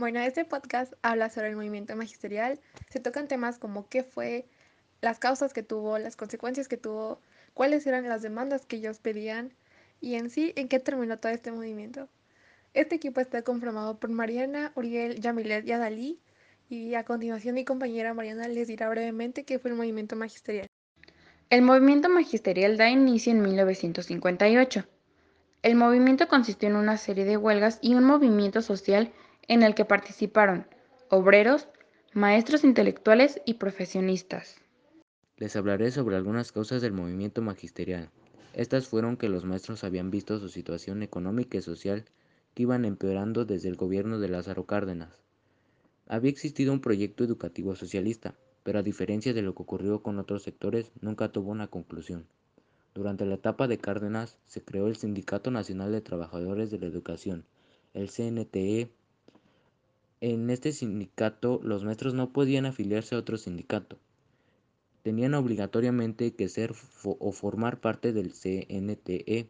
Bueno, este podcast habla sobre el movimiento magisterial. Se tocan temas como qué fue, las causas que tuvo, las consecuencias que tuvo, cuáles eran las demandas que ellos pedían y en sí en qué terminó todo este movimiento. Este equipo está conformado por Mariana, Uriel, Yamilet y Adalí y a continuación mi compañera Mariana les dirá brevemente qué fue el movimiento magisterial. El movimiento magisterial da inicio en 1958. El movimiento consistió en una serie de huelgas y un movimiento social en el que participaron obreros, maestros intelectuales y profesionistas. Les hablaré sobre algunas causas del movimiento magisterial. Estas fueron que los maestros habían visto su situación económica y social que iban empeorando desde el gobierno de Lázaro Cárdenas. Había existido un proyecto educativo socialista, pero a diferencia de lo que ocurrió con otros sectores, nunca tuvo una conclusión. Durante la etapa de Cárdenas se creó el Sindicato Nacional de Trabajadores de la Educación, el CNTE, en este sindicato los maestros no podían afiliarse a otro sindicato. Tenían obligatoriamente que ser o formar parte del CNTE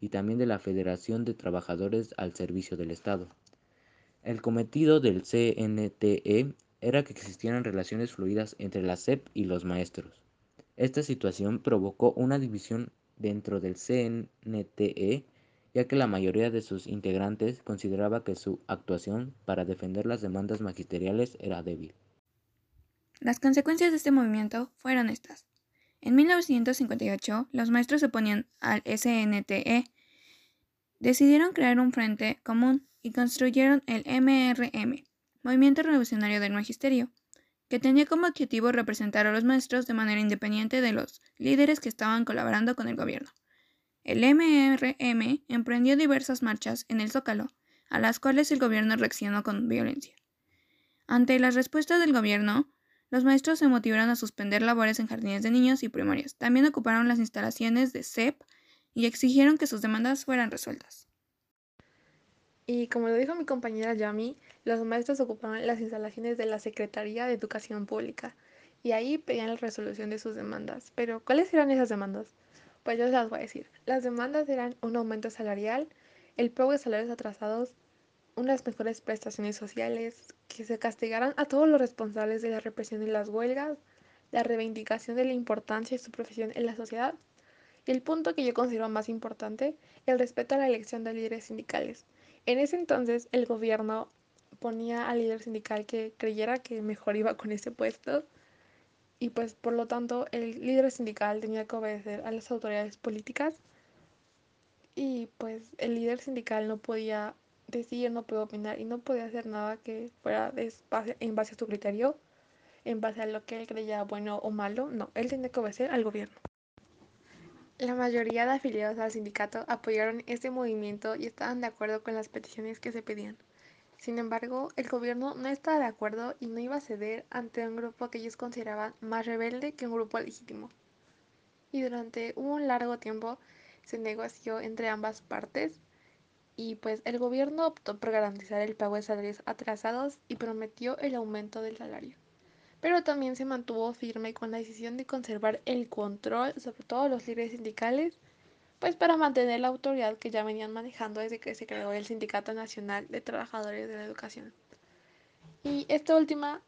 y también de la Federación de Trabajadores al Servicio del Estado. El cometido del CNTE era que existieran relaciones fluidas entre la SEP y los maestros. Esta situación provocó una división dentro del CNTE ya que la mayoría de sus integrantes consideraba que su actuación para defender las demandas magisteriales era débil. Las consecuencias de este movimiento fueron estas. En 1958, los maestros se oponían al SNTE, decidieron crear un frente común y construyeron el MRM, Movimiento Revolucionario del Magisterio, que tenía como objetivo representar a los maestros de manera independiente de los líderes que estaban colaborando con el gobierno. El MRM emprendió diversas marchas en el Zócalo, a las cuales el gobierno reaccionó con violencia. Ante la respuesta del gobierno, los maestros se motivaron a suspender labores en jardines de niños y primarias. También ocuparon las instalaciones de CEP y exigieron que sus demandas fueran resueltas. Y como lo dijo mi compañera Yami, los maestros ocuparon las instalaciones de la Secretaría de Educación Pública y ahí pedían la resolución de sus demandas. Pero, ¿cuáles eran esas demandas? Pues yo se las voy a decir. Las demandas eran un aumento salarial, el pago de salarios atrasados, unas mejores prestaciones sociales, que se castigaran a todos los responsables de la represión de las huelgas, la reivindicación de la importancia de su profesión en la sociedad y el punto que yo considero más importante, el respeto a la elección de líderes sindicales. En ese entonces el gobierno ponía al líder sindical que creyera que mejor iba con ese puesto y pues por lo tanto el líder sindical tenía que obedecer a las autoridades políticas y pues el líder sindical no podía decir, no podía opinar y no podía hacer nada que fuera en base a su criterio, en base a lo que él creía bueno o malo, no, él tenía que obedecer al gobierno. La mayoría de afiliados al sindicato apoyaron este movimiento y estaban de acuerdo con las peticiones que se pedían. Sin embargo, el gobierno no estaba de acuerdo y no iba a ceder ante un grupo que ellos consideraban más rebelde que un grupo legítimo. Y durante un largo tiempo se negoció entre ambas partes y pues el gobierno optó por garantizar el pago de salarios atrasados y prometió el aumento del salario. Pero también se mantuvo firme con la decisión de conservar el control sobre todos los líderes sindicales pues para mantener la autoridad que ya venían manejando desde que se creó el Sindicato Nacional de Trabajadores de la Educación. Y esta última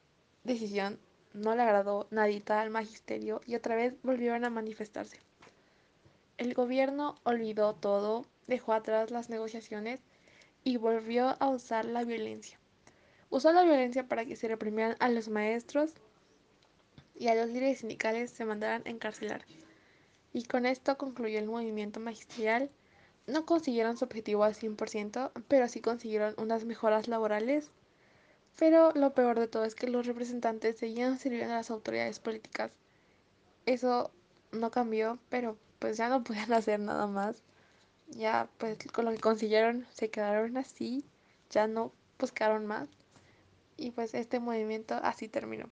decisión no le agradó nadita al magisterio y otra vez volvieron a manifestarse. El gobierno olvidó todo, dejó atrás las negociaciones y volvió a usar la violencia. Usó la violencia para que se reprimieran a los maestros y a los líderes sindicales se mandaran a encarcelar y con esto concluyó el movimiento magisterial. No consiguieron su objetivo al 100%, pero sí consiguieron unas mejoras laborales. Pero lo peor de todo es que los representantes seguían sirviendo a las autoridades políticas. Eso no cambió, pero pues ya no podían hacer nada más. Ya pues con lo que consiguieron se quedaron así, ya no buscaron más. Y pues este movimiento así terminó.